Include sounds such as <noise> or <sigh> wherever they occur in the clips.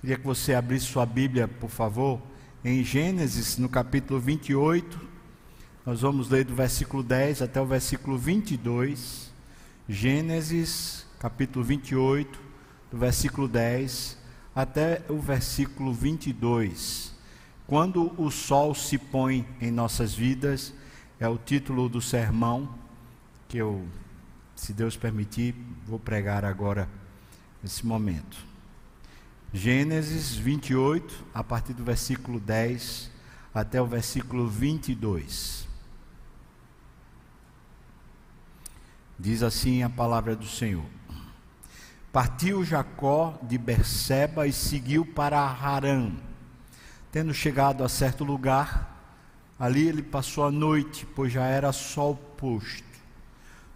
Queria que você abrisse sua Bíblia, por favor, em Gênesis, no capítulo 28. Nós vamos ler do versículo 10 até o versículo 22. Gênesis, capítulo 28, do versículo 10 até o versículo 22. Quando o sol se põe em nossas vidas, é o título do sermão que eu, se Deus permitir, vou pregar agora nesse momento. Gênesis 28, a partir do versículo 10 até o versículo 22. Diz assim a palavra do Senhor: Partiu Jacó de Berseba e seguiu para Harã. Tendo chegado a certo lugar, ali ele passou a noite, pois já era sol posto.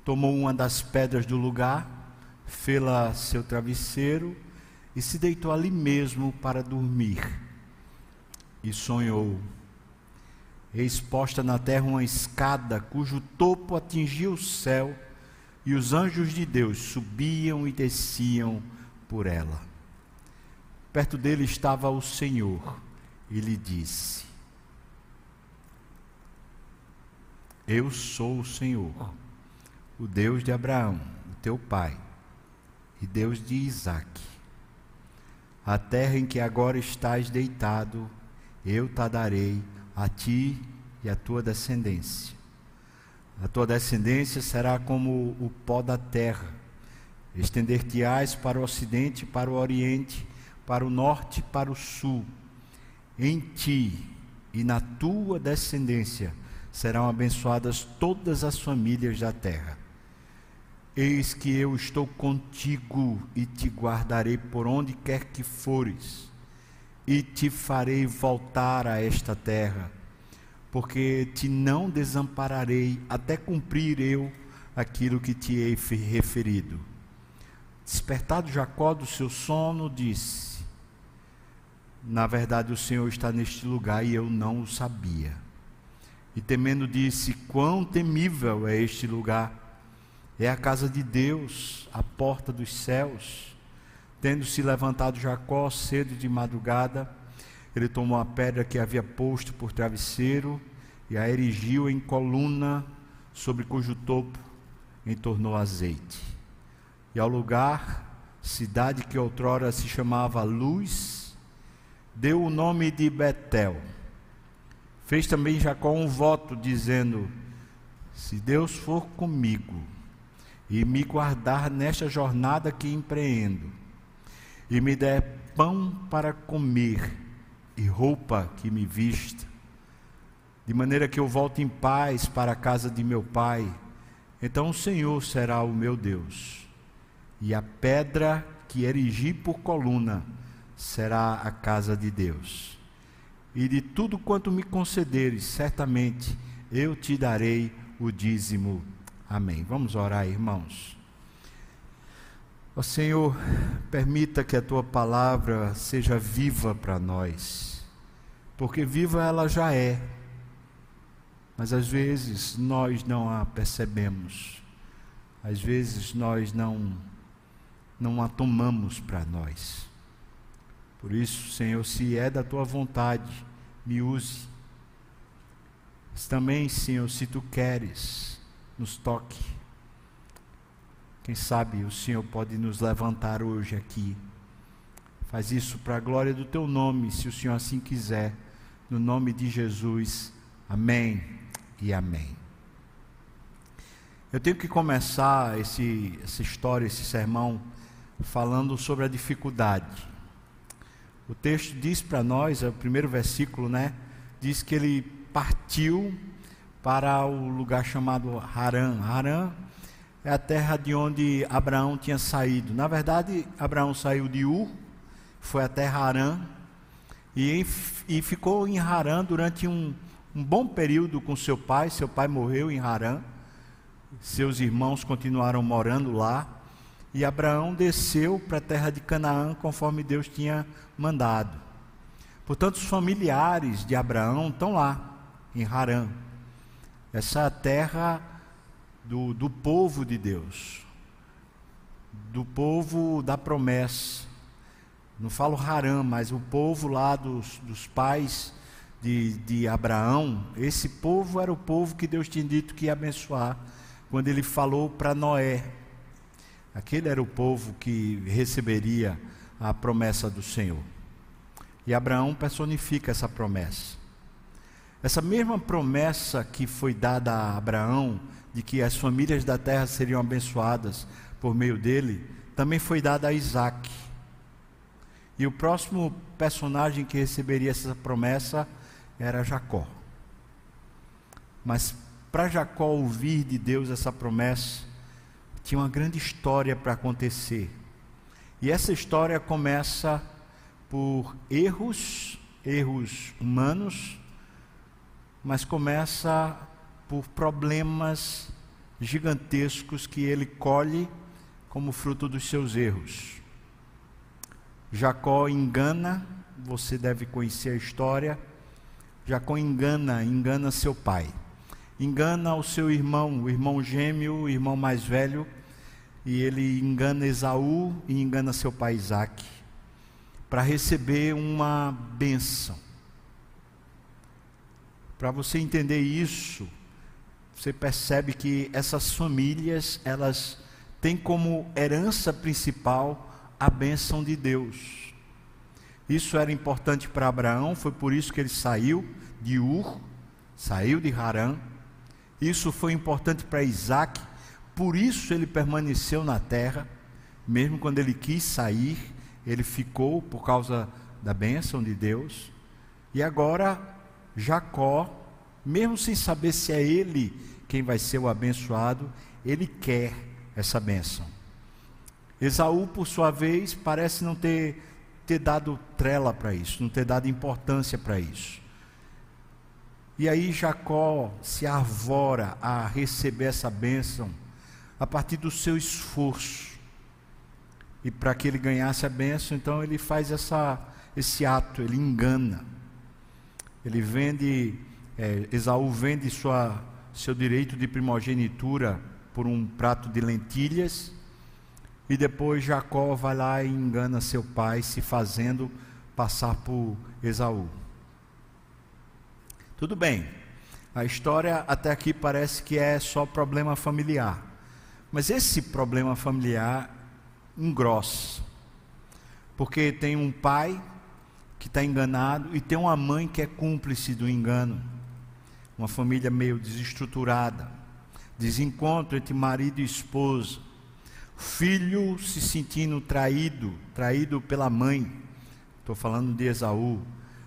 Tomou uma das pedras do lugar, fê-la seu travesseiro e se deitou ali mesmo para dormir. E sonhou. Exposta na terra uma escada cujo topo atingia o céu, e os anjos de Deus subiam e desciam por ela. Perto dele estava o Senhor, e lhe disse: Eu sou o Senhor, o Deus de Abraão, o teu pai, e Deus de Isaque. A terra em que agora estás deitado, eu te darei a ti e a tua descendência. A tua descendência será como o pó da terra. Estender-te-ás para o ocidente, para o oriente, para o norte, para o sul. Em ti e na tua descendência serão abençoadas todas as famílias da terra. Eis que eu estou contigo e te guardarei por onde quer que fores, e te farei voltar a esta terra, porque te não desampararei até cumprir eu aquilo que te hei referido. Despertado Jacó do seu sono, disse: Na verdade, o Senhor está neste lugar e eu não o sabia. E temendo, disse: Quão temível é este lugar! É a casa de Deus, a porta dos céus. Tendo se levantado Jacó cedo de madrugada, ele tomou a pedra que havia posto por travesseiro e a erigiu em coluna, sobre cujo topo entornou azeite. E ao lugar, cidade que outrora se chamava Luz, deu o nome de Betel. Fez também Jacó um voto, dizendo: Se Deus for comigo, e me guardar nesta jornada que empreendo, e me der pão para comer e roupa que me vista, de maneira que eu volte em paz para a casa de meu pai, então o Senhor será o meu Deus, e a pedra que erigi por coluna será a casa de Deus. E de tudo quanto me concederes, certamente eu te darei o dízimo Amém. Vamos orar, irmãos. Ó Senhor, permita que a tua palavra seja viva para nós, porque viva ela já é, mas às vezes nós não a percebemos, às vezes nós não, não a tomamos para nós. Por isso, Senhor, se é da tua vontade, me use. Mas também, Senhor, se tu queres, nos toque. Quem sabe o Senhor pode nos levantar hoje aqui. Faz isso para a glória do teu nome, se o Senhor assim quiser. No nome de Jesus. Amém e amém. Eu tenho que começar esse, essa história, esse sermão, falando sobre a dificuldade. O texto diz para nós, é o primeiro versículo, né? Diz que ele partiu para o lugar chamado Harã. Harã é a terra de onde Abraão tinha saído. Na verdade, Abraão saiu de Ur, foi até Harã e, e ficou em Harã durante um, um bom período com seu pai. Seu pai morreu em Harã, seus irmãos continuaram morando lá. E Abraão desceu para a terra de Canaã conforme Deus tinha mandado. Portanto, os familiares de Abraão estão lá, em Harã essa terra do, do povo de Deus, do povo da promessa, não falo Harã, mas o povo lá dos, dos pais de, de Abraão, esse povo era o povo que Deus tinha dito que ia abençoar, quando ele falou para Noé. Aquele era o povo que receberia a promessa do Senhor. E Abraão personifica essa promessa. Essa mesma promessa que foi dada a Abraão, de que as famílias da terra seriam abençoadas por meio dele, também foi dada a Isaac. E o próximo personagem que receberia essa promessa era Jacó. Mas para Jacó ouvir de Deus essa promessa, tinha uma grande história para acontecer. E essa história começa por erros, erros humanos, mas começa por problemas gigantescos que ele colhe como fruto dos seus erros. Jacó engana, você deve conhecer a história. Jacó engana, engana seu pai. Engana o seu irmão, o irmão gêmeo, o irmão mais velho, e ele engana Esaú e engana seu pai Isaac, para receber uma bênção. Para você entender isso, você percebe que essas famílias, elas têm como herança principal a bênção de Deus. Isso era importante para Abraão, foi por isso que ele saiu de Ur, saiu de Harã. Isso foi importante para Isaac, por isso ele permaneceu na terra, mesmo quando ele quis sair, ele ficou por causa da bênção de Deus. E agora, Jacó, mesmo sem saber se é ele quem vai ser o abençoado, ele quer essa bênção. Esaú, por sua vez, parece não ter, ter dado trela para isso, não ter dado importância para isso. E aí Jacó se arvora a receber essa bênção a partir do seu esforço. E para que ele ganhasse a bênção, então ele faz essa, esse ato, ele engana. Ele vende, é, Esaú vende sua, seu direito de primogenitura por um prato de lentilhas e depois Jacó vai lá e engana seu pai, se fazendo passar por Esaú. Tudo bem, a história até aqui parece que é só problema familiar. Mas esse problema familiar engrossa. Porque tem um pai que está enganado e tem uma mãe que é cúmplice do engano. Uma família meio desestruturada. Desencontro entre marido e esposa filho se sentindo traído, traído pela mãe. Estou falando de Esaú.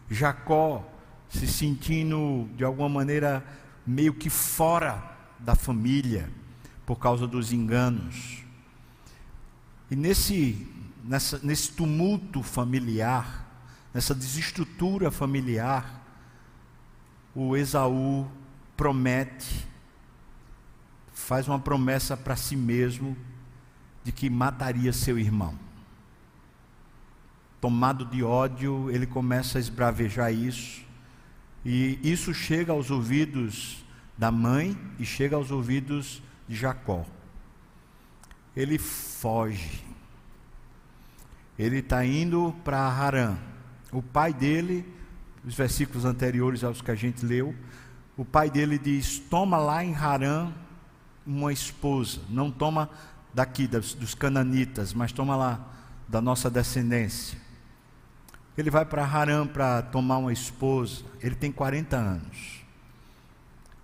Jacó se sentindo de alguma maneira meio que fora da família por causa dos enganos. E nesse, nessa, nesse tumulto familiar, nessa desestrutura familiar, o Esaú promete, faz uma promessa para si mesmo de que mataria seu irmão. Tomado de ódio, ele começa a esbravejar isso, e isso chega aos ouvidos da mãe e chega aos ouvidos de Jacó. Ele foge. Ele está indo para Harã. O pai dele, os versículos anteriores aos que a gente leu, o pai dele diz: Toma lá em Harã uma esposa, não toma daqui, dos, dos cananitas, mas toma lá, da nossa descendência. Ele vai para Harã para tomar uma esposa, ele tem 40 anos.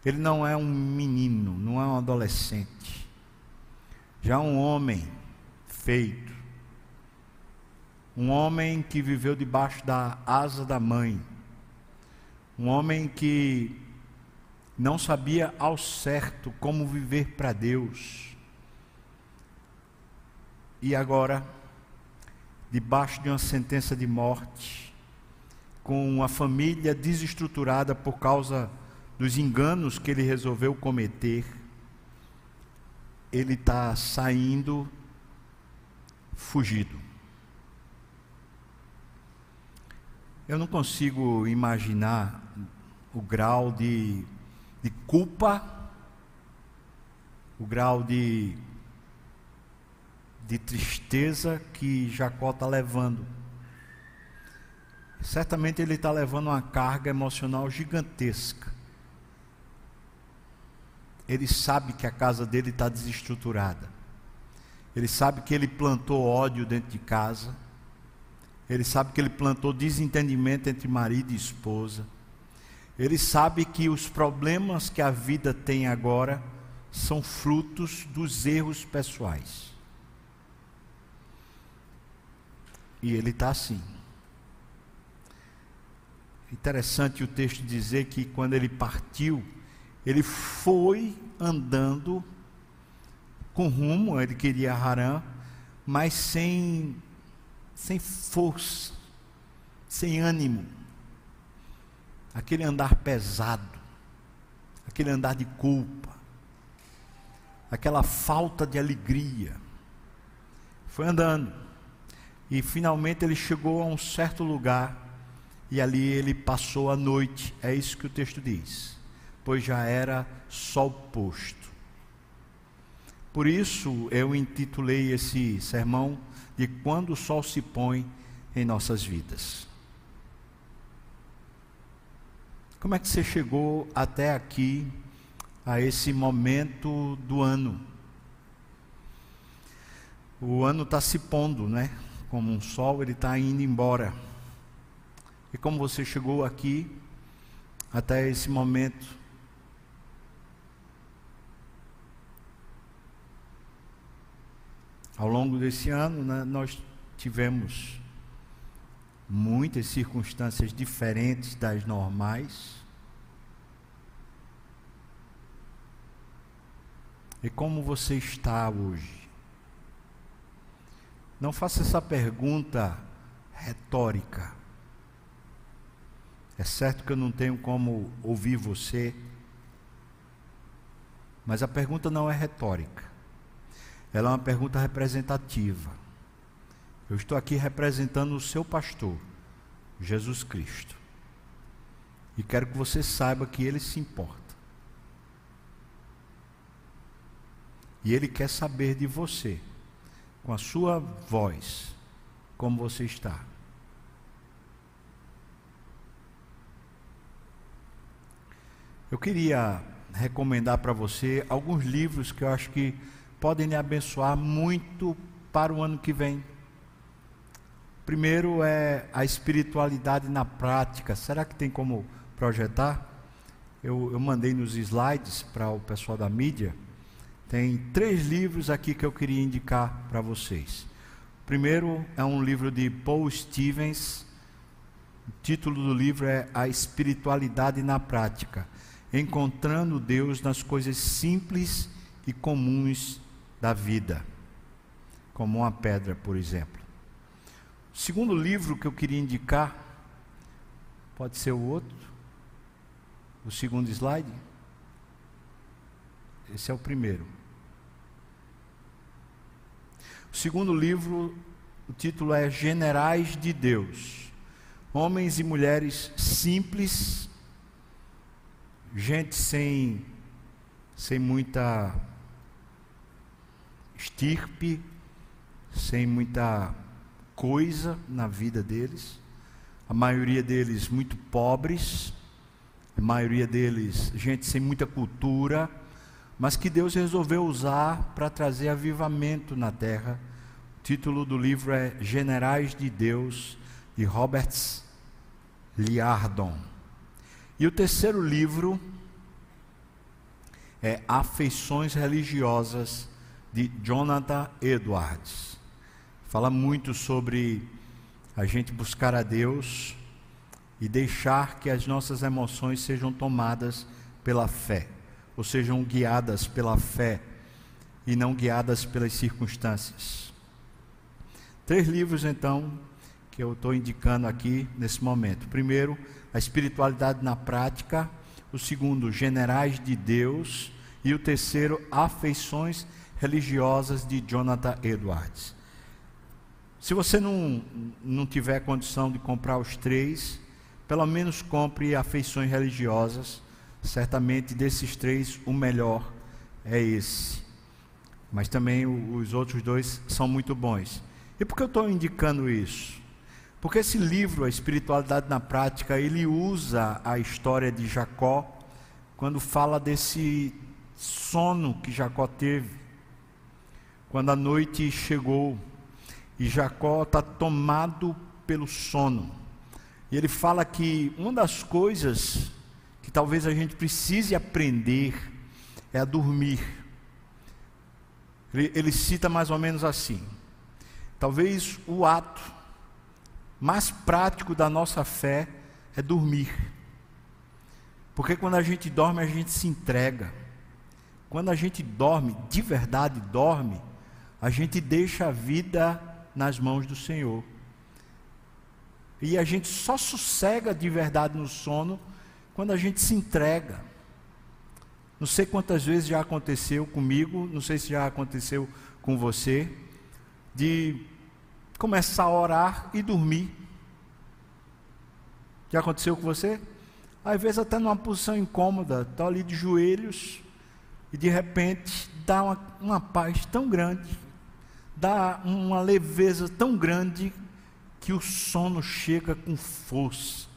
Ele não é um menino, não é um adolescente. Já um homem feito. Um homem que viveu debaixo da asa da mãe. Um homem que não sabia ao certo como viver para Deus e agora, debaixo de uma sentença de morte, com uma família desestruturada por causa dos enganos que ele resolveu cometer, ele está saindo fugido. Eu não consigo imaginar o grau de, de culpa, o grau de de tristeza que Jacó está levando. certamente ele está levando uma carga emocional gigantesca. Ele sabe que a casa dele está desestruturada. Ele sabe que ele plantou ódio dentro de casa. Ele sabe que ele plantou desentendimento entre marido e esposa. Ele sabe que os problemas que a vida tem agora são frutos dos erros pessoais. E ele está assim. Interessante o texto dizer que quando ele partiu, ele foi andando com rumo, ele queria Harã, mas sem, sem força, sem ânimo. Aquele andar pesado, aquele andar de culpa, aquela falta de alegria. Foi andando. E finalmente ele chegou a um certo lugar e ali ele passou a noite. É isso que o texto diz. Pois já era sol posto. Por isso eu intitulei esse sermão de quando o sol se põe em nossas vidas. Como é que você chegou até aqui, a esse momento do ano? O ano está se pondo, né? Como um sol, ele está indo embora. E como você chegou aqui, até esse momento, Ao longo desse ano, né, nós tivemos muitas circunstâncias diferentes das normais. E como você está hoje? Não faça essa pergunta retórica. É certo que eu não tenho como ouvir você, mas a pergunta não é retórica. Ela é uma pergunta representativa. Eu estou aqui representando o seu pastor, Jesus Cristo. E quero que você saiba que ele se importa. E ele quer saber de você, com a sua voz, como você está. Eu queria recomendar para você alguns livros que eu acho que podem lhe abençoar muito para o ano que vem. Primeiro é a espiritualidade na prática. Será que tem como projetar? Eu, eu mandei nos slides para o pessoal da mídia. Tem três livros aqui que eu queria indicar para vocês. Primeiro é um livro de Paul Stevens. O título do livro é A Espiritualidade na Prática Encontrando Deus nas coisas simples e comuns da vida, como uma pedra, por exemplo. O segundo livro que eu queria indicar, pode ser o outro, o segundo slide. Esse é o primeiro. O segundo livro, o título é Generais de Deus. Homens e mulheres simples, gente sem, sem muita estirpe, sem muita coisa na vida deles, a maioria deles muito pobres, a maioria deles gente sem muita cultura, mas que Deus resolveu usar para trazer avivamento na terra. O título do livro é Generais de Deus, de Roberts Liardon. E o terceiro livro é Afeições Religiosas de Jonathan Edwards. Fala muito sobre a gente buscar a Deus e deixar que as nossas emoções sejam tomadas pela fé, ou sejam guiadas pela fé e não guiadas pelas circunstâncias. Três livros, então, que eu estou indicando aqui nesse momento. Primeiro, a espiritualidade na prática. O segundo, generais de Deus. E o terceiro, afeições religiosas de Jonathan Edwards. Se você não, não tiver condição de comprar os três, pelo menos compre afeições religiosas. Certamente desses três, o melhor é esse. Mas também os outros dois são muito bons. E por que eu estou indicando isso? Porque esse livro, A Espiritualidade na Prática, ele usa a história de Jacó quando fala desse sono que Jacó teve, quando a noite chegou e Jacó está tomado pelo sono. E ele fala que uma das coisas que talvez a gente precise aprender é a dormir. Ele, ele cita mais ou menos assim: talvez o ato mais prático da nossa fé é dormir. Porque quando a gente dorme, a gente se entrega. Quando a gente dorme, de verdade dorme, a gente deixa a vida nas mãos do Senhor. E a gente só sossega de verdade no sono quando a gente se entrega. Não sei quantas vezes já aconteceu comigo, não sei se já aconteceu com você, de começar a orar e dormir. Já aconteceu com você? Às vezes até numa posição incômoda, está ali de joelhos e de repente dá uma, uma paz tão grande, dá uma leveza tão grande que o sono chega com força.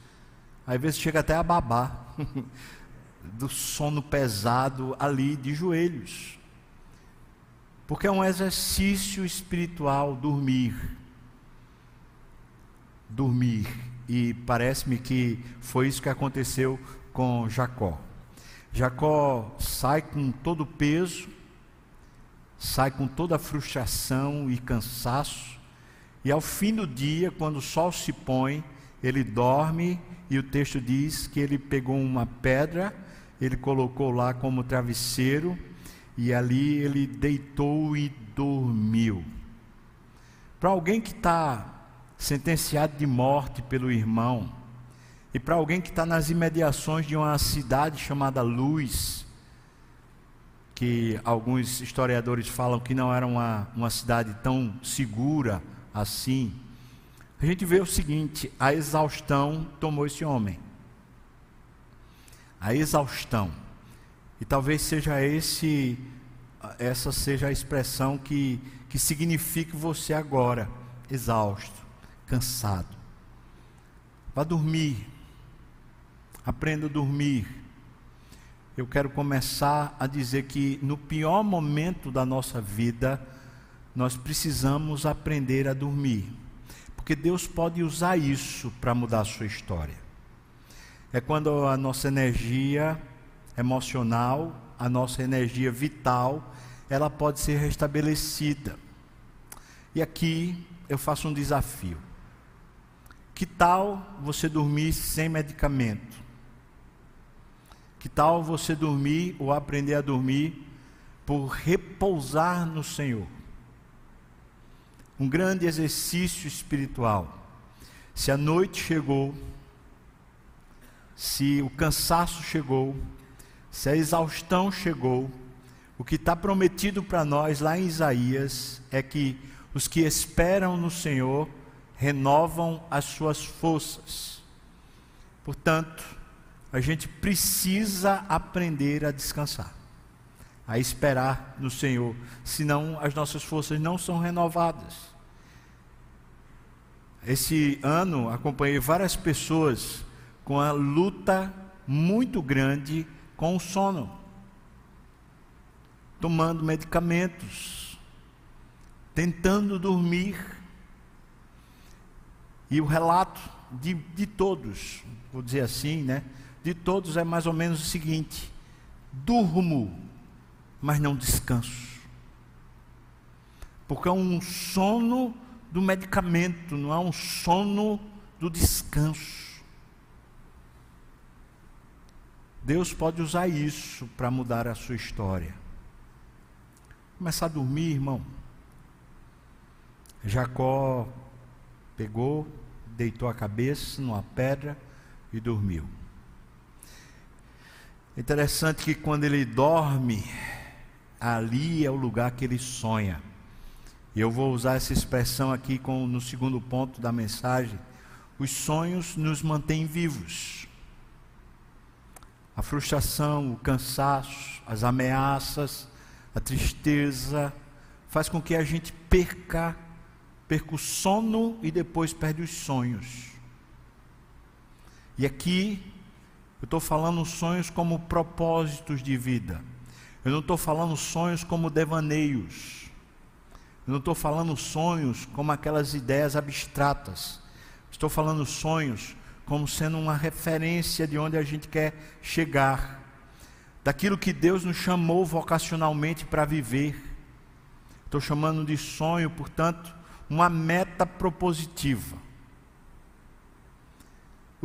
Às vezes chega até a babar <laughs> do sono pesado ali de joelhos. Porque é um exercício espiritual dormir dormir. E parece-me que foi isso que aconteceu com Jacó. Jacó sai com todo o peso, sai com toda a frustração e cansaço, e ao fim do dia, quando o sol se põe, ele dorme, e o texto diz que ele pegou uma pedra, ele colocou lá como travesseiro, e ali ele deitou e dormiu. Para alguém que está sentenciado de morte pelo irmão, e para alguém que está nas imediações de uma cidade chamada Luz, que alguns historiadores falam que não era uma, uma cidade tão segura assim, a gente vê o seguinte: a exaustão tomou esse homem. A exaustão. E talvez seja esse, essa seja a expressão que, que signifique você agora, exausto cansado. Vá dormir. Aprenda a dormir. Eu quero começar a dizer que no pior momento da nossa vida, nós precisamos aprender a dormir. Porque Deus pode usar isso para mudar a sua história. É quando a nossa energia emocional, a nossa energia vital, ela pode ser restabelecida. E aqui eu faço um desafio. Que tal você dormir sem medicamento? Que tal você dormir ou aprender a dormir por repousar no Senhor? Um grande exercício espiritual. Se a noite chegou, se o cansaço chegou, se a exaustão chegou, o que está prometido para nós lá em Isaías é que os que esperam no Senhor renovam as suas forças. Portanto, a gente precisa aprender a descansar, a esperar no Senhor, senão as nossas forças não são renovadas. Esse ano acompanhei várias pessoas com a luta muito grande com o sono, tomando medicamentos, tentando dormir, e o relato de, de todos, vou dizer assim, né? De todos é mais ou menos o seguinte: durmo, mas não descanso. Porque é um sono do medicamento, não é um sono do descanso. Deus pode usar isso para mudar a sua história. Começar a dormir, irmão. Jacó Pegou, deitou a cabeça numa pedra e dormiu. Interessante que quando ele dorme, ali é o lugar que ele sonha. E eu vou usar essa expressão aqui com, no segundo ponto da mensagem. Os sonhos nos mantêm vivos. A frustração, o cansaço, as ameaças, a tristeza, faz com que a gente perca perca o sono e depois perde os sonhos. E aqui estou falando sonhos como propósitos de vida. Eu não estou falando sonhos como devaneios. Eu não estou falando sonhos como aquelas ideias abstratas. Estou falando sonhos como sendo uma referência de onde a gente quer chegar, daquilo que Deus nos chamou vocacionalmente para viver. Estou chamando de sonho, portanto, uma meta propositiva.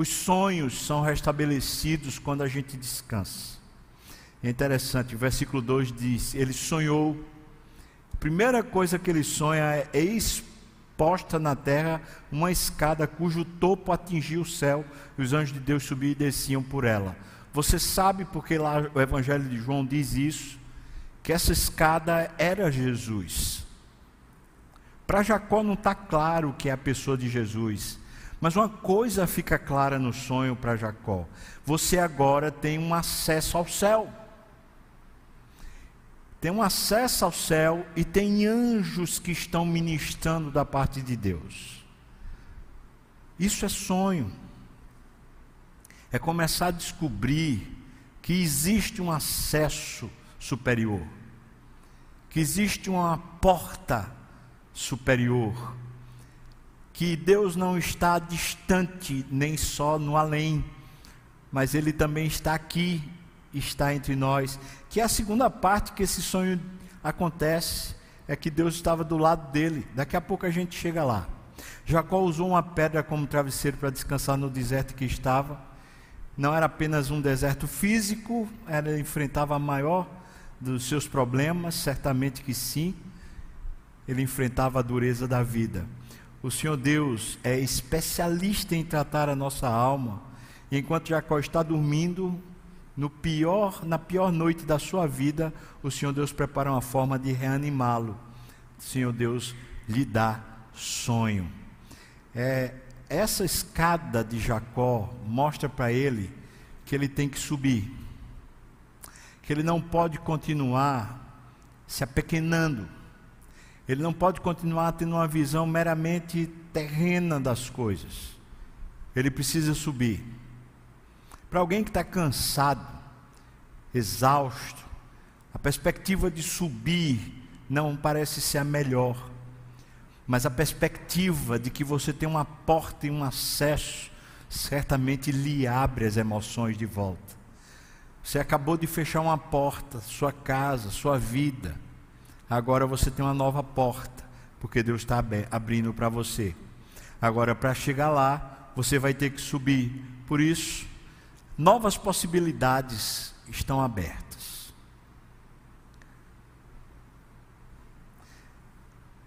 Os sonhos são restabelecidos quando a gente descansa. É interessante, o versículo 2 diz: Ele sonhou. A primeira coisa que ele sonha é exposta na terra uma escada cujo topo atingia o céu e os anjos de Deus subiam e desciam por ela. Você sabe porque lá o Evangelho de João diz isso? Que essa escada era Jesus. Para Jacó não está claro que é a pessoa de Jesus. Mas uma coisa fica clara no sonho para Jacó: você agora tem um acesso ao céu. Tem um acesso ao céu e tem anjos que estão ministrando da parte de Deus. Isso é sonho. É começar a descobrir que existe um acesso superior, que existe uma porta superior, que Deus não está distante nem só no além, mas Ele também está aqui, está entre nós. Que é a segunda parte que esse sonho acontece, é que Deus estava do lado dele. Daqui a pouco a gente chega lá. Jacó usou uma pedra como travesseiro para descansar no deserto que estava. Não era apenas um deserto físico, era enfrentava a maior dos seus problemas, certamente que sim. Ele enfrentava a dureza da vida. O Senhor Deus é especialista em tratar a nossa alma. E enquanto Jacó está dormindo, no pior, na pior noite da sua vida, o Senhor Deus prepara uma forma de reanimá-lo. O Senhor Deus lhe dá sonho. É, essa escada de Jacó mostra para ele que ele tem que subir, que ele não pode continuar se apequenando ele não pode continuar tendo uma visão meramente terrena das coisas. Ele precisa subir. Para alguém que está cansado, exausto, a perspectiva de subir não parece ser a melhor. Mas a perspectiva de que você tem uma porta e um acesso certamente lhe abre as emoções de volta. Você acabou de fechar uma porta, sua casa, sua vida Agora você tem uma nova porta, porque Deus está abrindo para você. Agora, para chegar lá, você vai ter que subir. Por isso, novas possibilidades estão abertas.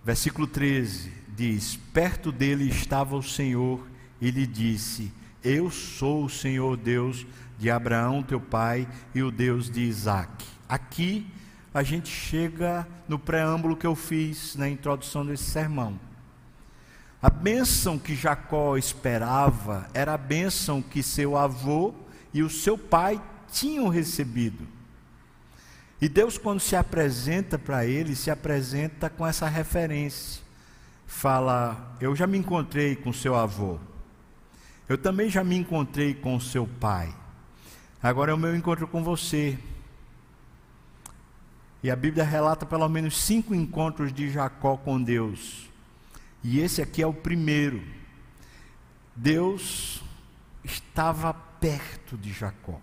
Versículo 13 diz: Perto dele estava o Senhor e lhe disse: Eu sou o Senhor Deus de Abraão, teu pai, e o Deus de Isaac. Aqui a gente chega no preâmbulo que eu fiz na introdução desse sermão. A bênção que Jacó esperava era a bênção que seu avô e o seu pai tinham recebido. E Deus, quando se apresenta para ele, se apresenta com essa referência. Fala: Eu já me encontrei com seu avô. Eu também já me encontrei com seu pai. Agora é o meu encontro com você. E a Bíblia relata pelo menos cinco encontros de Jacó com Deus. E esse aqui é o primeiro. Deus estava perto de Jacó.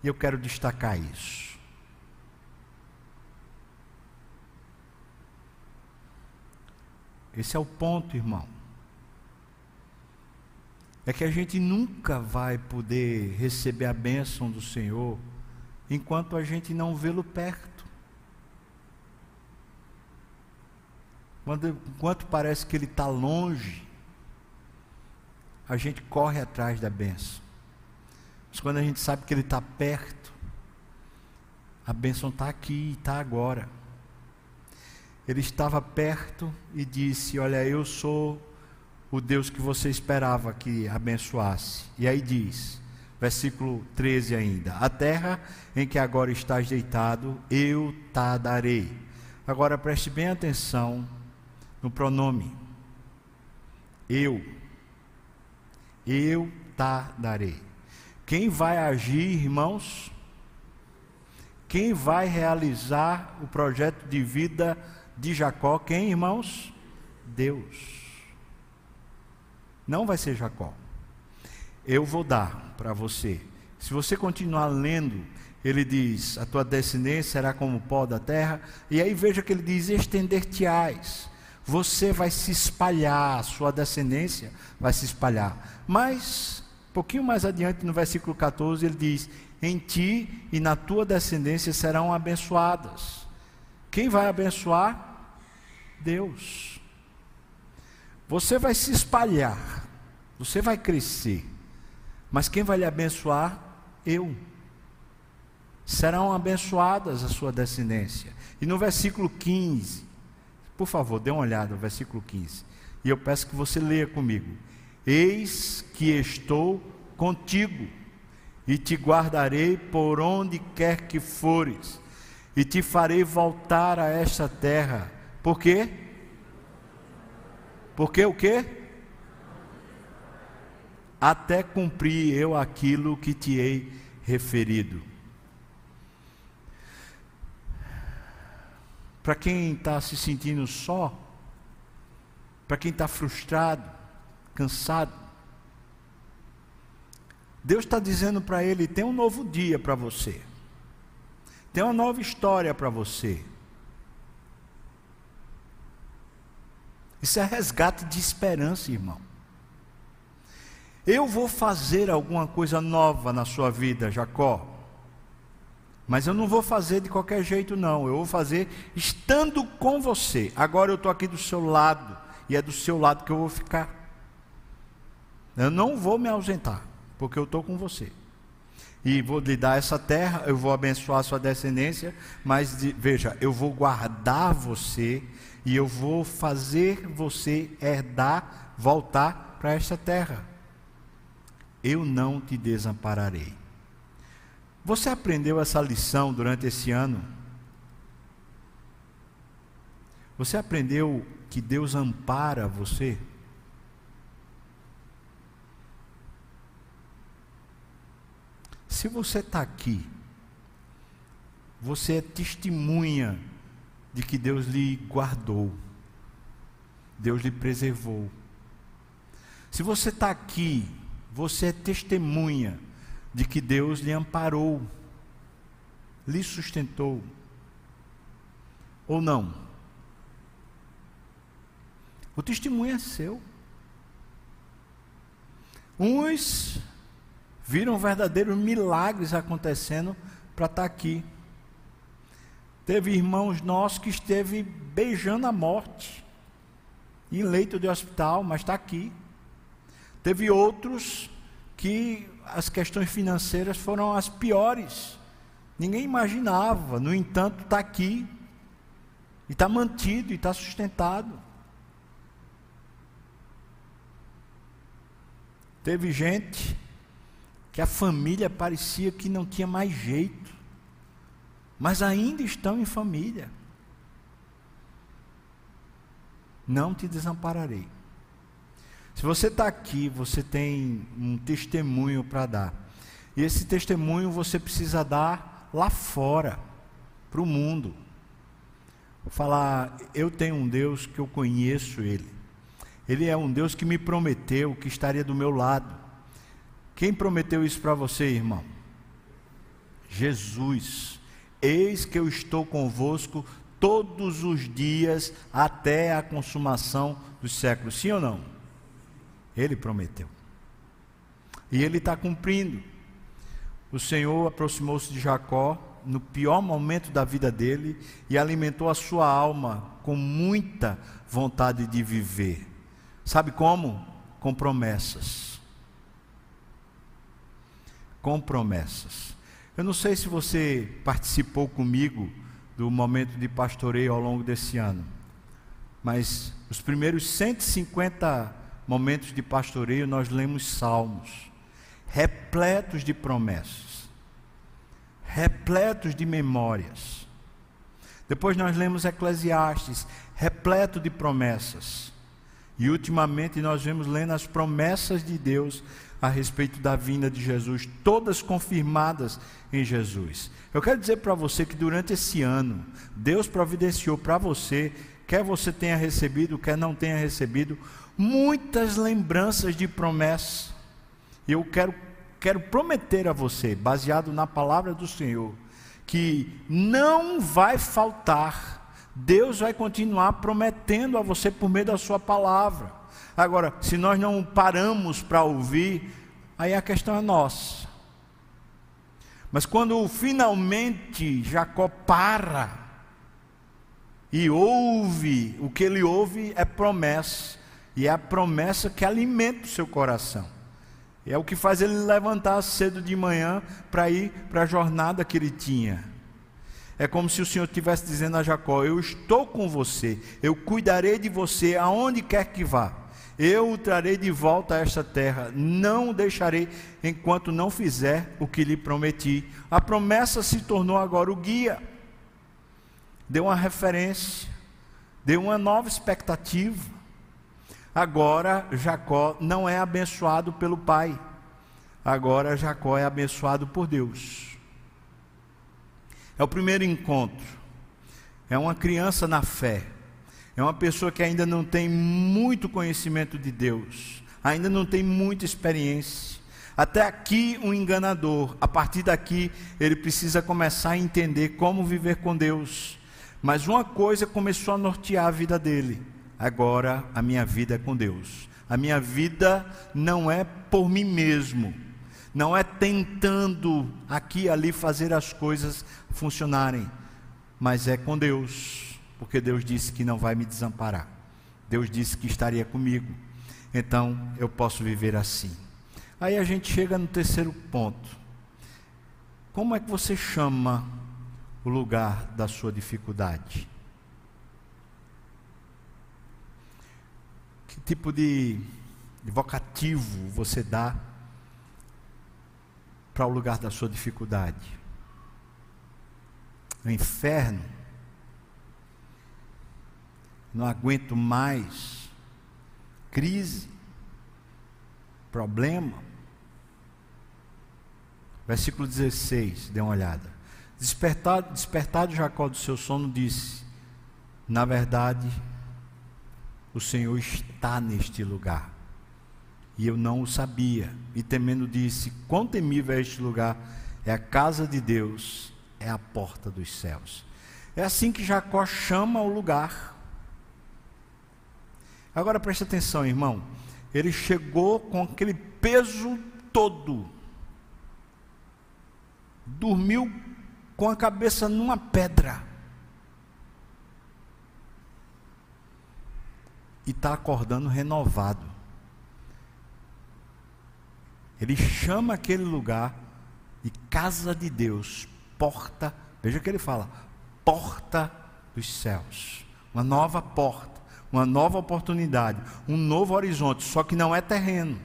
E eu quero destacar isso. Esse é o ponto, irmão. É que a gente nunca vai poder receber a bênção do Senhor enquanto a gente não vê-lo perto. Quando, enquanto parece que ele está longe, a gente corre atrás da benção. Mas quando a gente sabe que ele está perto, a bênção está aqui, está agora. Ele estava perto e disse: Olha, eu sou o Deus que você esperava que abençoasse. E aí diz: versículo 13 ainda: A terra em que agora estás deitado, eu te darei. Agora preste bem atenção no pronome. Eu. Eu tá darei. Quem vai agir, irmãos? Quem vai realizar o projeto de vida de Jacó? Quem, irmãos? Deus. Não vai ser Jacó. Eu vou dar para você. Se você continuar lendo, ele diz: A tua descendência será como o pó da terra. E aí veja que ele diz: Estender-te-ás. Você vai se espalhar, a sua descendência vai se espalhar. Mas, um pouquinho mais adiante, no versículo 14, ele diz: Em ti e na tua descendência serão abençoadas. Quem vai abençoar? Deus. Você vai se espalhar, você vai crescer, mas quem vai lhe abençoar? Eu. Serão abençoadas a sua descendência. E no versículo 15, por favor, dê uma olhada no versículo 15. E eu peço que você leia comigo. Eis que estou contigo, e te guardarei por onde quer que fores, e te farei voltar a esta terra. Por quê? Porque o quê? Até cumprir eu aquilo que te hei referido. Para quem está se sentindo só, para quem está frustrado, cansado, Deus está dizendo para ele: tem um novo dia para você, tem uma nova história para você. Isso é resgate de esperança, irmão. Eu vou fazer alguma coisa nova na sua vida, Jacó. Mas eu não vou fazer de qualquer jeito, não. Eu vou fazer estando com você. Agora eu estou aqui do seu lado. E é do seu lado que eu vou ficar. Eu não vou me ausentar, porque eu estou com você. E vou lhe dar essa terra, eu vou abençoar a sua descendência, mas de, veja, eu vou guardar você e eu vou fazer você herdar, voltar para esta terra. Eu não te desampararei. Você aprendeu essa lição durante esse ano? Você aprendeu que Deus ampara você? Se você está aqui, você é testemunha de que Deus lhe guardou, Deus lhe preservou. Se você está aqui, você é testemunha de que Deus lhe amparou, lhe sustentou. Ou não? O testemunho é seu. Uns viram verdadeiros milagres acontecendo para estar tá aqui. Teve irmãos nossos que esteve beijando a morte em leito de hospital, mas está aqui. Teve outros que as questões financeiras foram as piores. Ninguém imaginava, no entanto, está aqui, e está mantido, e está sustentado. Teve gente que a família parecia que não tinha mais jeito, mas ainda estão em família. Não te desampararei. Se você está aqui, você tem um testemunho para dar. E esse testemunho você precisa dar lá fora, para o mundo. Falar, eu tenho um Deus que eu conheço Ele. Ele é um Deus que me prometeu que estaria do meu lado. Quem prometeu isso para você, irmão? Jesus. Eis que eu estou convosco todos os dias até a consumação dos séculos. Sim ou não? Ele prometeu. E ele está cumprindo. O Senhor aproximou-se de Jacó no pior momento da vida dele e alimentou a sua alma com muita vontade de viver. Sabe como? Com promessas. Com promessas. Eu não sei se você participou comigo do momento de pastoreio ao longo desse ano, mas os primeiros 150 momentos de pastoreio, nós lemos salmos, repletos de promessas, repletos de memórias. Depois nós lemos Eclesiastes, repleto de promessas. E ultimamente nós vemos lendo as promessas de Deus a respeito da vinda de Jesus, todas confirmadas em Jesus. Eu quero dizer para você que durante esse ano, Deus providenciou para você, quer você tenha recebido, quer não tenha recebido, muitas lembranças de promessas. E eu quero, quero prometer a você, baseado na palavra do Senhor, que não vai faltar, Deus vai continuar prometendo a você por meio da Sua palavra. Agora, se nós não paramos para ouvir, aí a questão é nossa. Mas quando finalmente Jacó para e ouve, o que ele ouve é promessa, e é a promessa que alimenta o seu coração. É o que faz ele levantar cedo de manhã para ir para a jornada que ele tinha. É como se o Senhor estivesse dizendo a Jacó: Eu estou com você, eu cuidarei de você aonde quer que vá. Eu o trarei de volta a esta terra, não o deixarei enquanto não fizer o que lhe prometi. A promessa se tornou agora o guia, deu uma referência, deu uma nova expectativa. Agora Jacó não é abençoado pelo pai, agora Jacó é abençoado por Deus. É o primeiro encontro, é uma criança na fé, é uma pessoa que ainda não tem muito conhecimento de Deus, ainda não tem muita experiência. Até aqui, um enganador, a partir daqui, ele precisa começar a entender como viver com Deus. Mas uma coisa começou a nortear a vida dele agora a minha vida é com Deus. A minha vida não é por mim mesmo, não é tentando aqui e ali fazer as coisas funcionarem, mas é com Deus, porque Deus disse que não vai me desamparar. Deus disse que estaria comigo. Então eu posso viver assim. Aí a gente chega no terceiro ponto. Como é que você chama o lugar da sua dificuldade? Que tipo de, vocativo você dá para o lugar da sua dificuldade? O inferno. Não aguento mais. Crise. Problema. Versículo 16, dê uma olhada. Despertado, despertado Jacó do seu sono, disse: Na verdade, o Senhor está neste lugar. E eu não o sabia. E temendo disse: Quão temível é este lugar? É a casa de Deus, é a porta dos céus. É assim que Jacó chama o lugar. Agora preste atenção, irmão. Ele chegou com aquele peso todo. Dormiu com a cabeça numa pedra. E está acordando renovado. Ele chama aquele lugar de casa de Deus, porta, veja que ele fala, porta dos céus, uma nova porta, uma nova oportunidade, um novo horizonte, só que não é terreno.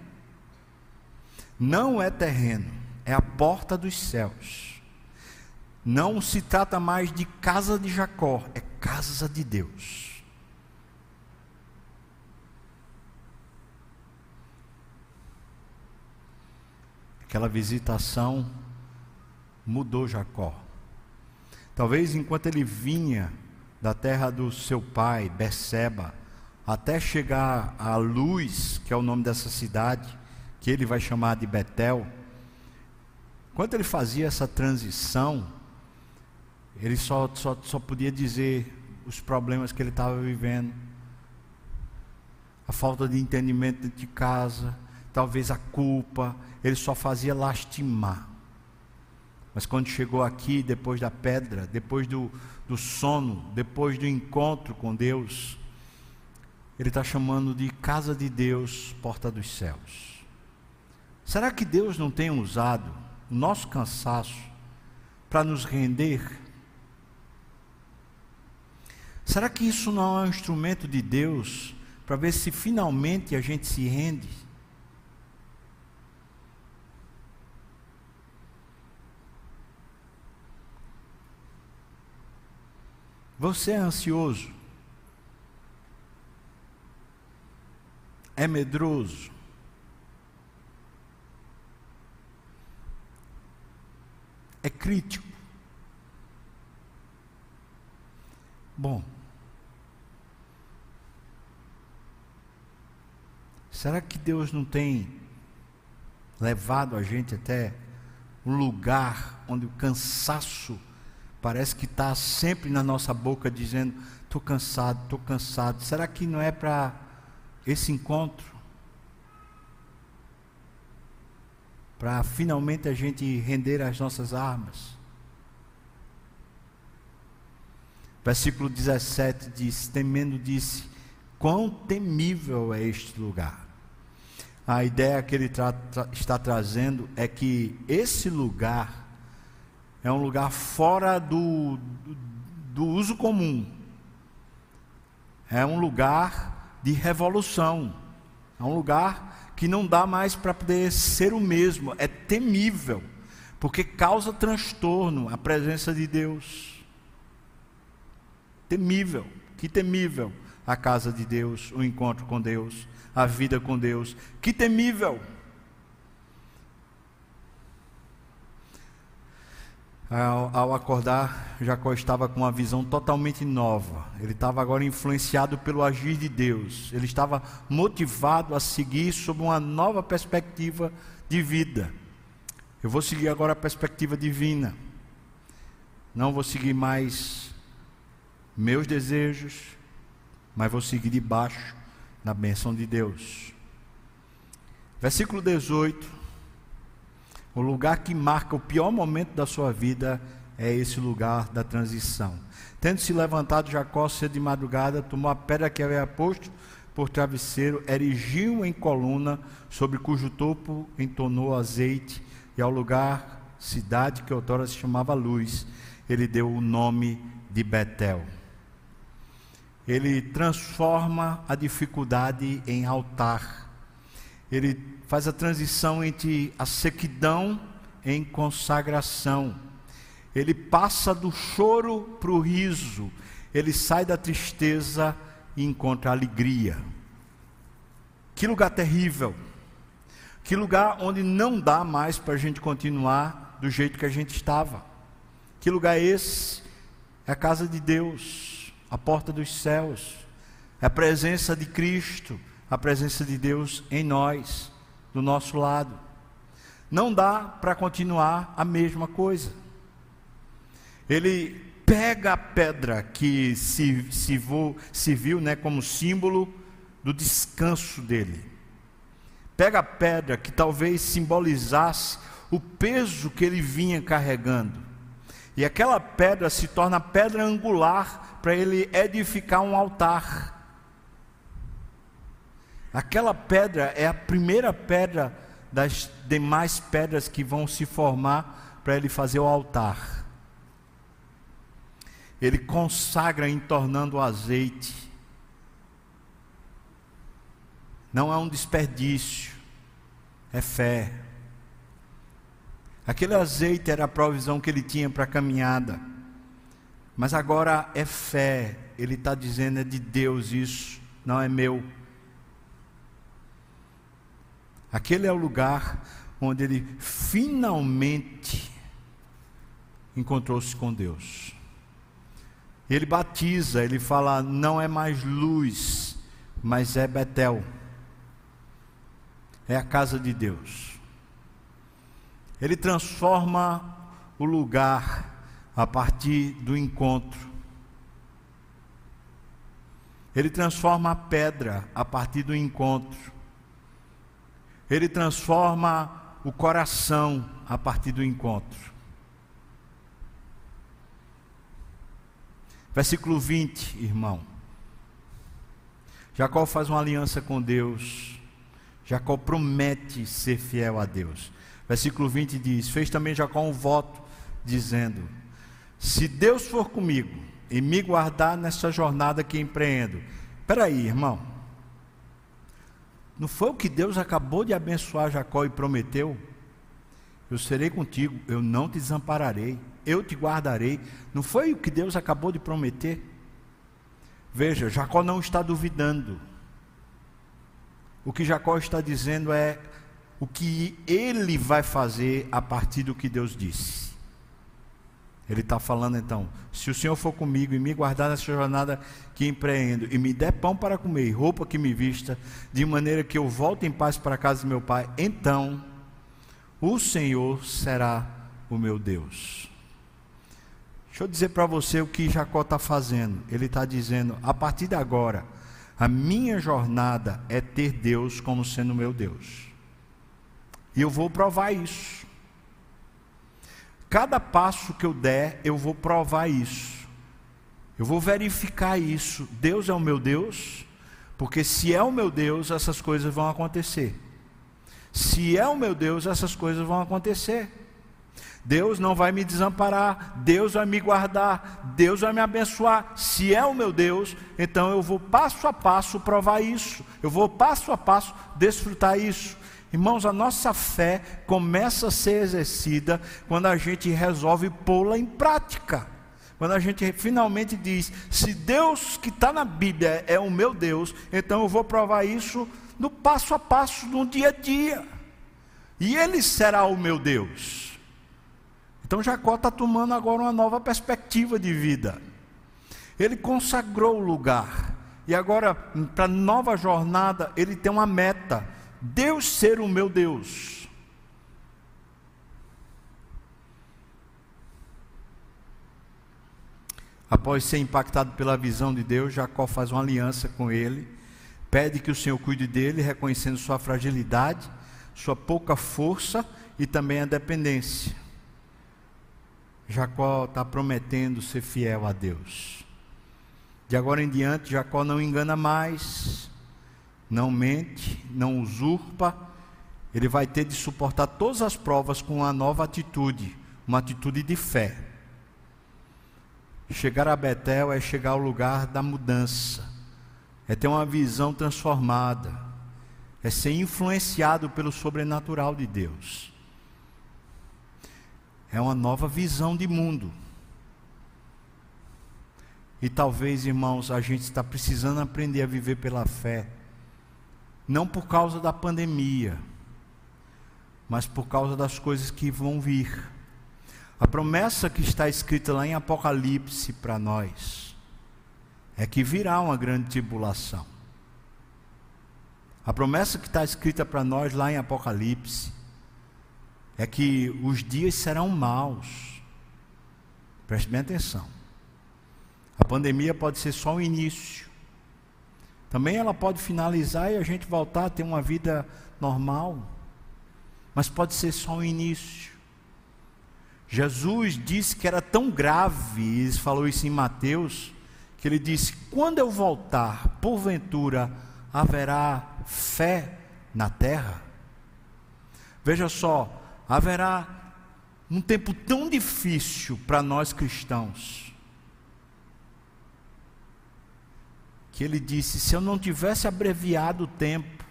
Não é terreno, é a porta dos céus. Não se trata mais de casa de Jacó, é casa de Deus. Aquela visitação mudou Jacó. Talvez enquanto ele vinha da terra do seu pai, Beceba, até chegar à Luz, que é o nome dessa cidade, que ele vai chamar de Betel, enquanto ele fazia essa transição, ele só, só, só podia dizer os problemas que ele estava vivendo, a falta de entendimento de casa, talvez a culpa, ele só fazia lastimar. Mas quando chegou aqui, depois da pedra, depois do, do sono, depois do encontro com Deus, ele está chamando de casa de Deus, porta dos céus. Será que Deus não tem usado o nosso cansaço para nos render? Será que isso não é um instrumento de Deus para ver se finalmente a gente se rende? Você é ansioso? É medroso? É crítico? Bom, será que Deus não tem levado a gente até um lugar onde o cansaço parece que está sempre na nossa boca dizendo: estou cansado, estou cansado. Será que não é para esse encontro? Para finalmente a gente render as nossas armas? Versículo 17 diz: Temendo disse: Quão temível é este lugar. A ideia que ele tra tra está trazendo é que esse lugar é um lugar fora do, do, uso comum. É um lugar de revolução. É um lugar que não dá mais para poder ser o mesmo. É temível, porque causa transtorno a presença de Deus. Temível, que temível a casa de Deus, o encontro com Deus, a vida com Deus. Que temível! Ao, ao, acordar, Jacó estava com uma visão totalmente nova. Ele estava agora influenciado pelo agir de Deus. Ele estava motivado a seguir sob uma nova perspectiva de vida. Eu vou seguir agora a perspectiva divina. Não vou seguir mais meus desejos, mas vou seguir debaixo na bênção de Deus. Versículo 18. O lugar que marca o pior momento da sua vida é esse lugar da transição. Tendo se levantado Jacó cedo de madrugada, tomou a pedra que havia posto por travesseiro, erigiu em coluna, sobre cujo topo entonou azeite, e ao lugar, cidade que outrora se chamava Luz, ele deu o nome de Betel ele transforma a dificuldade em altar. Ele faz a transição entre a sequidão em consagração. Ele passa do choro para o riso. Ele sai da tristeza e encontra alegria. Que lugar terrível. Que lugar onde não dá mais para a gente continuar do jeito que a gente estava. Que lugar é esse? É a casa de Deus a porta dos céus, é a presença de Cristo, a presença de Deus em nós, do nosso lado. Não dá para continuar a mesma coisa. Ele pega a pedra que se, se, vo, se viu né, como símbolo do descanso dele. Pega a pedra que talvez simbolizasse o peso que ele vinha carregando. E aquela pedra se torna pedra angular para ele edificar um altar. Aquela pedra é a primeira pedra das demais pedras que vão se formar para ele fazer o altar. Ele consagra em tornando o azeite. Não é um desperdício, é fé. Aquele azeite era a provisão que ele tinha para a caminhada. Mas agora é fé, ele está dizendo é de Deus isso, não é meu. Aquele é o lugar onde ele finalmente encontrou-se com Deus. Ele batiza, ele fala: não é mais luz, mas é Betel, é a casa de Deus. Ele transforma o lugar a partir do encontro. Ele transforma a pedra a partir do encontro. Ele transforma o coração a partir do encontro. Versículo 20, irmão. Jacó faz uma aliança com Deus. Jacó promete ser fiel a Deus. Versículo 20 diz: Fez também Jacó um voto, dizendo: se Deus for comigo e me guardar nessa jornada que empreendo, aí, irmão, não foi o que Deus acabou de abençoar Jacó e prometeu? Eu serei contigo, eu não te desampararei, eu te guardarei. Não foi o que Deus acabou de prometer? Veja, Jacó não está duvidando. O que Jacó está dizendo é o que ele vai fazer a partir do que Deus disse. Ele está falando então: se o Senhor for comigo e me guardar nessa jornada que empreendo, e me der pão para comer e roupa que me vista, de maneira que eu volte em paz para a casa do meu pai, então o Senhor será o meu Deus. Deixa eu dizer para você o que Jacó está fazendo. Ele está dizendo: a partir de agora, a minha jornada é ter Deus como sendo meu Deus. E eu vou provar isso. Cada passo que eu der, eu vou provar isso. Eu vou verificar isso. Deus é o meu Deus, porque se é o meu Deus, essas coisas vão acontecer. Se é o meu Deus, essas coisas vão acontecer. Deus não vai me desamparar, Deus vai me guardar, Deus vai me abençoar. Se é o meu Deus, então eu vou passo a passo provar isso, eu vou passo a passo desfrutar isso. Irmãos, a nossa fé começa a ser exercida quando a gente resolve pô-la em prática. Quando a gente finalmente diz: se Deus que está na Bíblia é o meu Deus, então eu vou provar isso no passo a passo, no dia a dia. E Ele será o meu Deus. Então Jacó está tomando agora uma nova perspectiva de vida. Ele consagrou o lugar. E agora, para a nova jornada, ele tem uma meta: Deus ser o meu Deus. Após ser impactado pela visão de Deus, Jacó faz uma aliança com ele, pede que o Senhor cuide dele, reconhecendo sua fragilidade, sua pouca força e também a dependência. Jacó está prometendo ser fiel a Deus. De agora em diante, Jacó não engana mais, não mente, não usurpa, ele vai ter de suportar todas as provas com uma nova atitude, uma atitude de fé. Chegar a Betel é chegar ao lugar da mudança, é ter uma visão transformada, é ser influenciado pelo sobrenatural de Deus é uma nova visão de mundo. E talvez, irmãos, a gente está precisando aprender a viver pela fé, não por causa da pandemia, mas por causa das coisas que vão vir. A promessa que está escrita lá em Apocalipse para nós é que virá uma grande tribulação. A promessa que está escrita para nós lá em Apocalipse é que os dias serão maus. Preste bem atenção. A pandemia pode ser só o início. Também ela pode finalizar e a gente voltar a ter uma vida normal. Mas pode ser só o início. Jesus disse que era tão grave, e falou isso em Mateus, que ele disse: Quando eu voltar, porventura haverá fé na terra? Veja só, haverá um tempo tão difícil para nós cristãos, que ele disse: se eu não tivesse abreviado o tempo,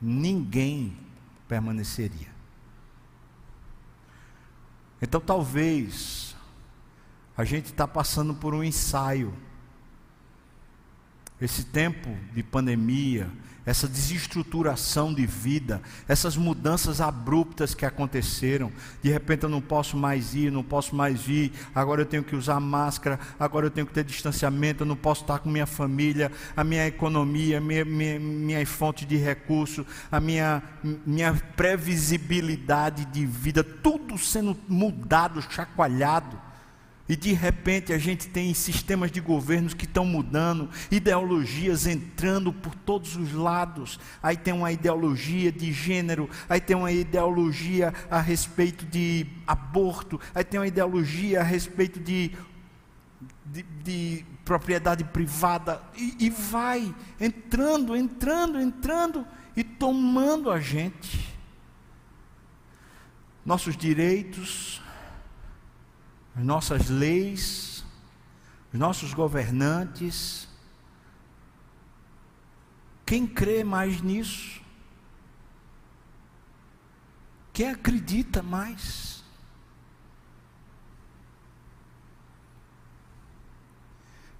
ninguém permaneceria. Então talvez a gente está passando por um ensaio. Esse tempo de pandemia, essa desestruturação de vida, essas mudanças abruptas que aconteceram. De repente eu não posso mais ir, não posso mais vir, agora eu tenho que usar máscara, agora eu tenho que ter distanciamento, eu não posso estar com minha família, a minha economia, minha, minha, minha fonte de recurso, a minha, minha previsibilidade de vida, tudo sendo mudado, chacoalhado. E de repente a gente tem sistemas de governos que estão mudando, ideologias entrando por todos os lados. Aí tem uma ideologia de gênero, aí tem uma ideologia a respeito de aborto, aí tem uma ideologia a respeito de, de, de propriedade privada. E, e vai entrando, entrando, entrando e tomando a gente. Nossos direitos, as nossas leis, os nossos governantes. Quem crê mais nisso? Quem acredita mais?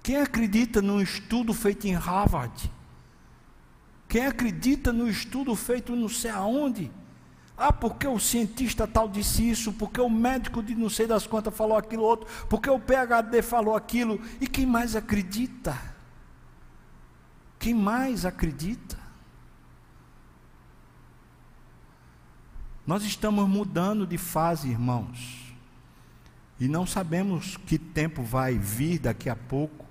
Quem acredita num estudo feito em Harvard? Quem acredita no estudo feito não sei aonde? Ah, porque o cientista tal disse isso, porque o médico de não sei das quantas falou aquilo outro, porque o PhD falou aquilo. E quem mais acredita? Quem mais acredita? Nós estamos mudando de fase, irmãos. E não sabemos que tempo vai vir daqui a pouco.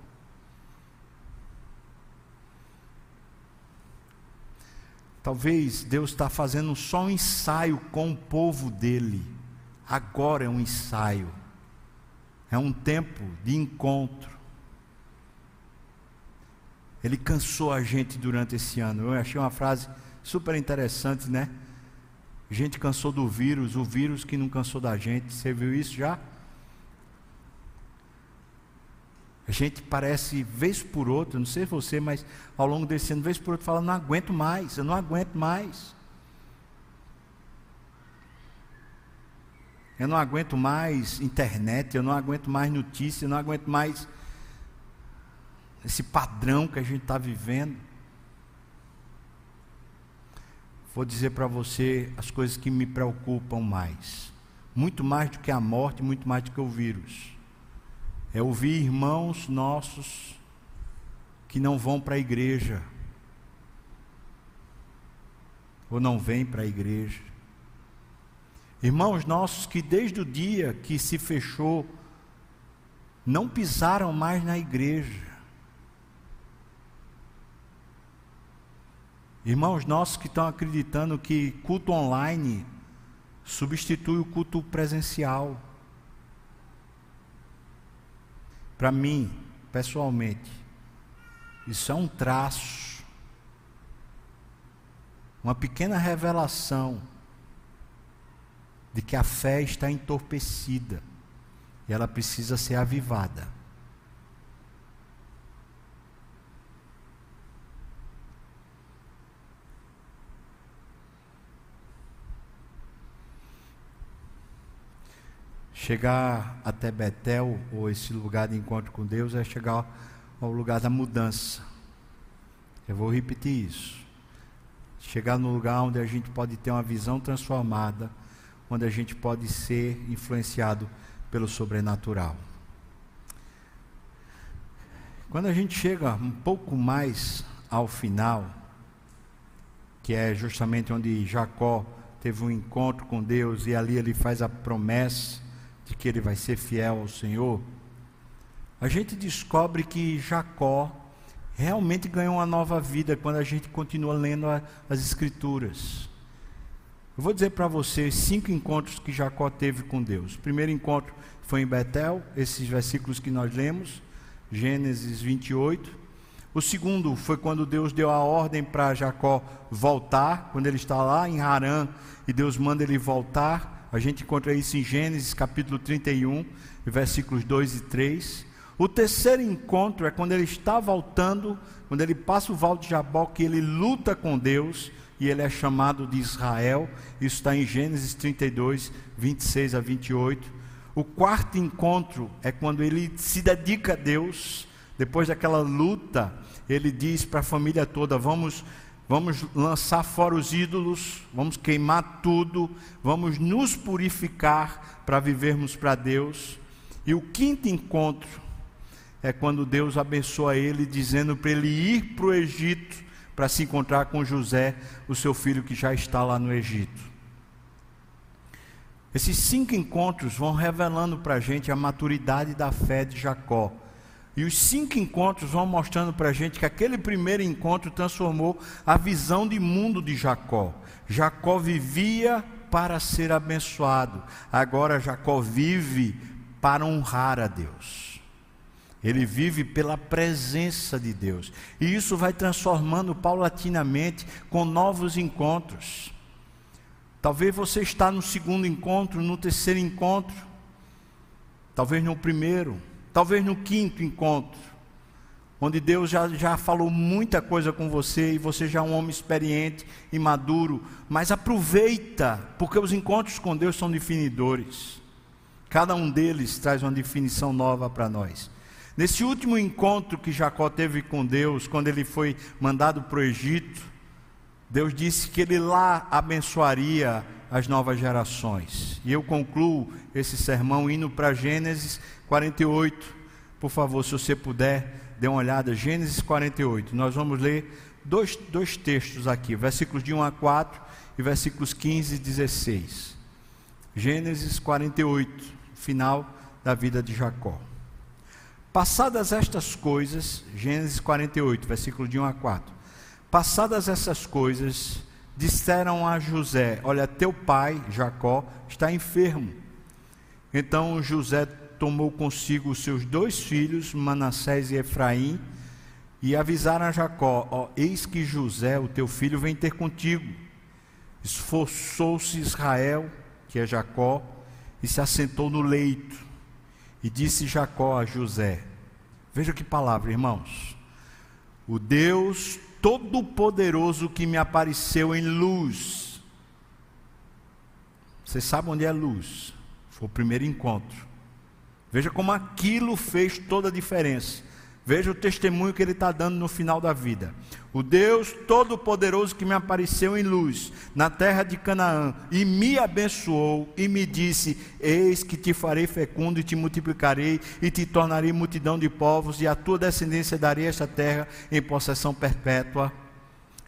Talvez Deus está fazendo só um ensaio com o povo dele. Agora é um ensaio. É um tempo de encontro. Ele cansou a gente durante esse ano. Eu achei uma frase super interessante, né? A gente cansou do vírus, o vírus que não cansou da gente. Você viu isso já? A gente parece, vez por outra, não sei você, mas ao longo desse ano, vez por outra, fala: não aguento mais, eu não aguento mais. Eu não aguento mais internet, eu não aguento mais notícia, eu não aguento mais esse padrão que a gente está vivendo. Vou dizer para você as coisas que me preocupam mais. Muito mais do que a morte, muito mais do que o vírus é ouvir irmãos nossos que não vão para a igreja, ou não vêm para a igreja. Irmãos nossos que desde o dia que se fechou, não pisaram mais na igreja. Irmãos nossos que estão acreditando que culto online substitui o culto presencial. Para mim, pessoalmente, isso é um traço, uma pequena revelação de que a fé está entorpecida e ela precisa ser avivada. Chegar até Betel, ou esse lugar de encontro com Deus, é chegar ao lugar da mudança. Eu vou repetir isso. Chegar no lugar onde a gente pode ter uma visão transformada, onde a gente pode ser influenciado pelo sobrenatural. Quando a gente chega um pouco mais ao final, que é justamente onde Jacó teve um encontro com Deus e ali ele faz a promessa de que ele vai ser fiel ao Senhor, a gente descobre que Jacó realmente ganhou uma nova vida quando a gente continua lendo a, as Escrituras. Eu vou dizer para vocês cinco encontros que Jacó teve com Deus. O primeiro encontro foi em Betel, esses versículos que nós lemos, Gênesis 28. O segundo foi quando Deus deu a ordem para Jacó voltar, quando ele está lá em Harã, e Deus manda ele voltar. A gente encontra isso em Gênesis capítulo 31, versículos 2 e 3. O terceiro encontro é quando ele está voltando, quando ele passa o Val de Jabó, que ele luta com Deus e ele é chamado de Israel. Isso está em Gênesis 32, 26 a 28. O quarto encontro é quando ele se dedica a Deus, depois daquela luta, ele diz para a família toda: Vamos vamos lançar fora os ídolos, vamos queimar tudo, vamos nos purificar para vivermos para Deus. E o quinto encontro é quando Deus abençoa ele, dizendo para ele ir para o Egito para se encontrar com José, o seu filho que já está lá no Egito. Esses cinco encontros vão revelando para a gente a maturidade da fé de Jacó e os cinco encontros vão mostrando para a gente que aquele primeiro encontro transformou a visão de mundo de Jacó. Jacó vivia para ser abençoado, agora Jacó vive para honrar a Deus. Ele vive pela presença de Deus. E isso vai transformando paulatinamente com novos encontros. Talvez você está no segundo encontro, no terceiro encontro, talvez no primeiro talvez no quinto encontro, onde Deus já, já falou muita coisa com você e você já é um homem experiente e maduro, mas aproveita, porque os encontros com Deus são definidores. Cada um deles traz uma definição nova para nós. Nesse último encontro que Jacó teve com Deus, quando ele foi mandado para o Egito, Deus disse que Ele lá abençoaria as novas gerações. E eu concluo esse sermão indo para Gênesis 48. Por favor, se você puder, dê uma olhada. Gênesis 48. Nós vamos ler dois, dois textos aqui, versículos de 1 a 4 e versículos 15 e 16. Gênesis 48, final da vida de Jacó. Passadas estas coisas, Gênesis 48, versículo de 1 a 4. Passadas essas coisas, disseram a José: Olha, teu pai, Jacó, está enfermo. Então José tomou consigo os seus dois filhos, Manassés e Efraim, e avisaram a Jacó: ó, Eis que José, o teu filho, vem ter contigo. Esforçou-se Israel, que é Jacó, e se assentou no leito. E disse Jacó a José: Veja que palavra, irmãos. O Deus Todo-Poderoso que me apareceu em luz. Você sabe onde é luz? Foi o primeiro encontro. Veja como aquilo fez toda a diferença. Veja o testemunho que ele está dando no final da vida. O Deus Todo-Poderoso que me apareceu em luz na terra de Canaã e me abençoou e me disse: Eis que te farei fecundo e te multiplicarei e te tornarei multidão de povos, e a tua descendência darei esta terra em possessão perpétua.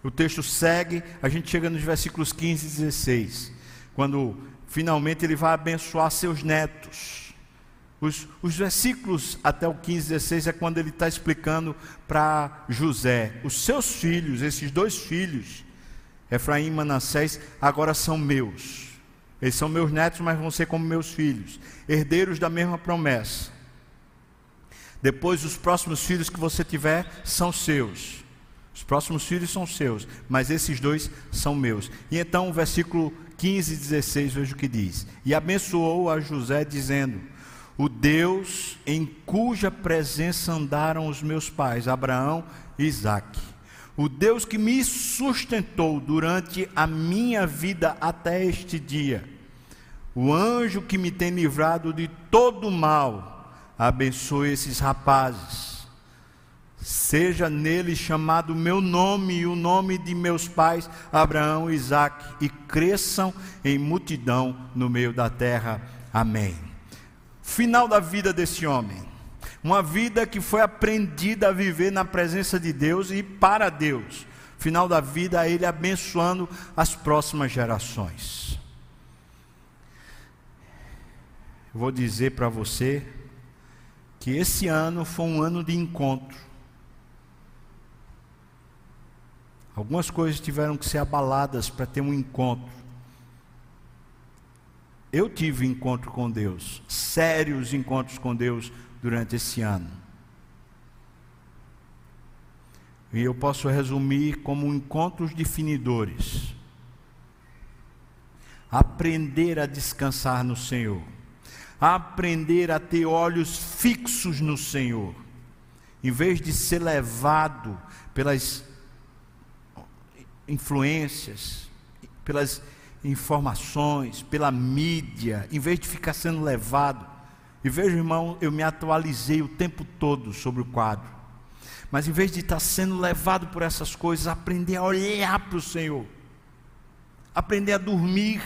O texto segue, a gente chega nos versículos 15 e 16, quando finalmente ele vai abençoar seus netos. Os, os, versículos até o 15, 16 é quando ele está explicando para José: os seus filhos, esses dois filhos, Efraim e Manassés, agora são meus. Eles são meus netos, mas vão ser como meus filhos, herdeiros da mesma promessa. Depois, os próximos filhos que você tiver são seus. Os próximos filhos são seus, mas esses dois são meus. E então, o versículo 15 e 16, veja o que diz: E abençoou a José, dizendo o Deus em cuja presença andaram os meus pais, Abraão e Isaac. O Deus que me sustentou durante a minha vida até este dia. O anjo que me tem livrado de todo mal. Abençoe esses rapazes. Seja nele chamado meu nome e o nome de meus pais, Abraão e Isaac, e cresçam em multidão no meio da terra. Amém final da vida desse homem. Uma vida que foi aprendida a viver na presença de Deus e para Deus. Final da vida, ele abençoando as próximas gerações. Eu vou dizer para você que esse ano foi um ano de encontro. Algumas coisas tiveram que ser abaladas para ter um encontro. Eu tive encontro com Deus, sérios encontros com Deus durante esse ano. E eu posso resumir como encontros definidores. Aprender a descansar no Senhor. Aprender a ter olhos fixos no Senhor. Em vez de ser levado pelas influências, pelas informações, pela mídia, em vez de ficar sendo levado. E veja, irmão, eu me atualizei o tempo todo sobre o quadro. Mas em vez de estar sendo levado por essas coisas, aprender a olhar para o Senhor, aprender a dormir,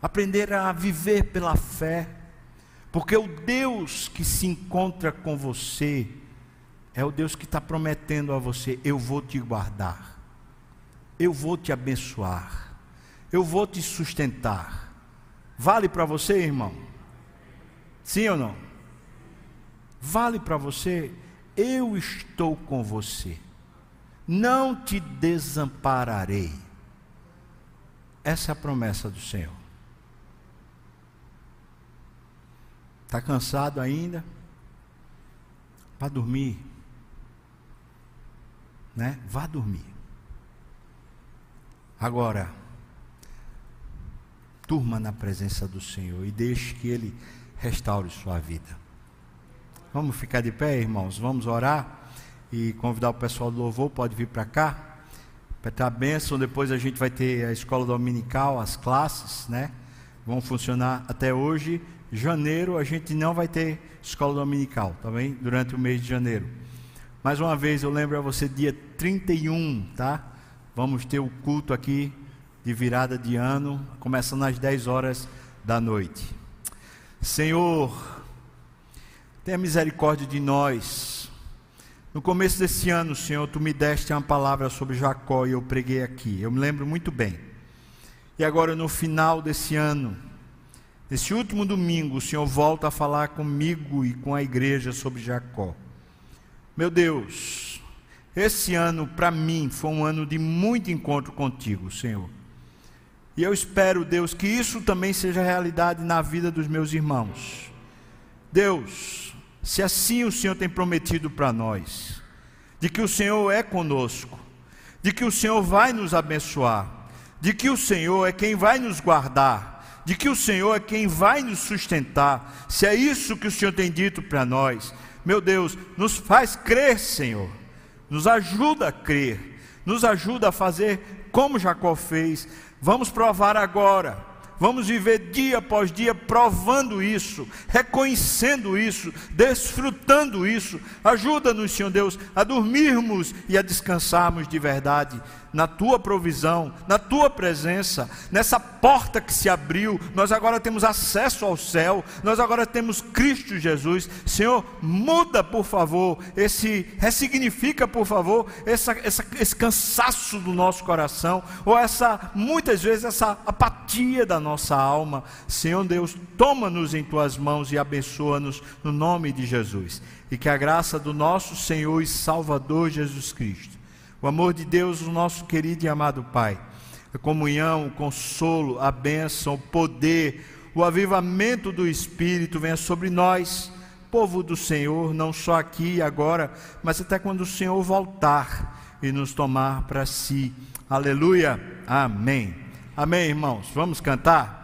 aprender a viver pela fé, porque o Deus que se encontra com você é o Deus que está prometendo a você: eu vou te guardar eu vou te abençoar, eu vou te sustentar. Vale para você, irmão? Sim ou não? Vale para você? Eu estou com você, não te desampararei. Essa é a promessa do Senhor. Está cansado ainda? Vá dormir. Né? Vá dormir. Agora, turma na presença do Senhor e deixe que Ele restaure sua vida. Vamos ficar de pé, irmãos? Vamos orar e convidar o pessoal do louvor, pode vir para cá. Ter a bênção, depois a gente vai ter a escola dominical, as classes, né? Vão funcionar até hoje. Janeiro a gente não vai ter escola dominical, tá bem? Durante o mês de janeiro. Mais uma vez eu lembro a você, dia 31, tá? Vamos ter o culto aqui de virada de ano, começando às 10 horas da noite. Senhor, tenha misericórdia de nós. No começo desse ano, Senhor, tu me deste uma palavra sobre Jacó e eu preguei aqui. Eu me lembro muito bem. E agora, no final desse ano, nesse último domingo, o Senhor volta a falar comigo e com a igreja sobre Jacó. Meu Deus, esse ano para mim foi um ano de muito encontro contigo, Senhor. E eu espero, Deus, que isso também seja realidade na vida dos meus irmãos. Deus, se assim o Senhor tem prometido para nós, de que o Senhor é conosco, de que o Senhor vai nos abençoar, de que o Senhor é quem vai nos guardar, de que o Senhor é quem vai nos sustentar, se é isso que o Senhor tem dito para nós, meu Deus, nos faz crer, Senhor, nos ajuda a crer, nos ajuda a fazer como Jacó fez. Vamos provar agora Vamos viver dia após dia provando isso, reconhecendo isso, desfrutando isso. Ajuda-nos, Senhor Deus, a dormirmos e a descansarmos de verdade na tua provisão, na tua presença, nessa porta que se abriu, nós agora temos acesso ao céu, nós agora temos Cristo Jesus. Senhor, muda, por favor, esse, ressignifica, por favor, essa, essa, esse cansaço do nosso coração, ou essa, muitas vezes, essa apatia da nossa alma. Senhor Deus, toma-nos em tuas mãos e abençoa-nos no nome de Jesus. E que a graça do nosso Senhor e Salvador Jesus Cristo o amor de Deus, o nosso querido e amado Pai, a comunhão, o consolo, a bênção, o poder, o avivamento do Espírito venha sobre nós, povo do Senhor, não só aqui e agora, mas até quando o Senhor voltar e nos tomar para si. Aleluia. Amém. Amém, irmãos. Vamos cantar?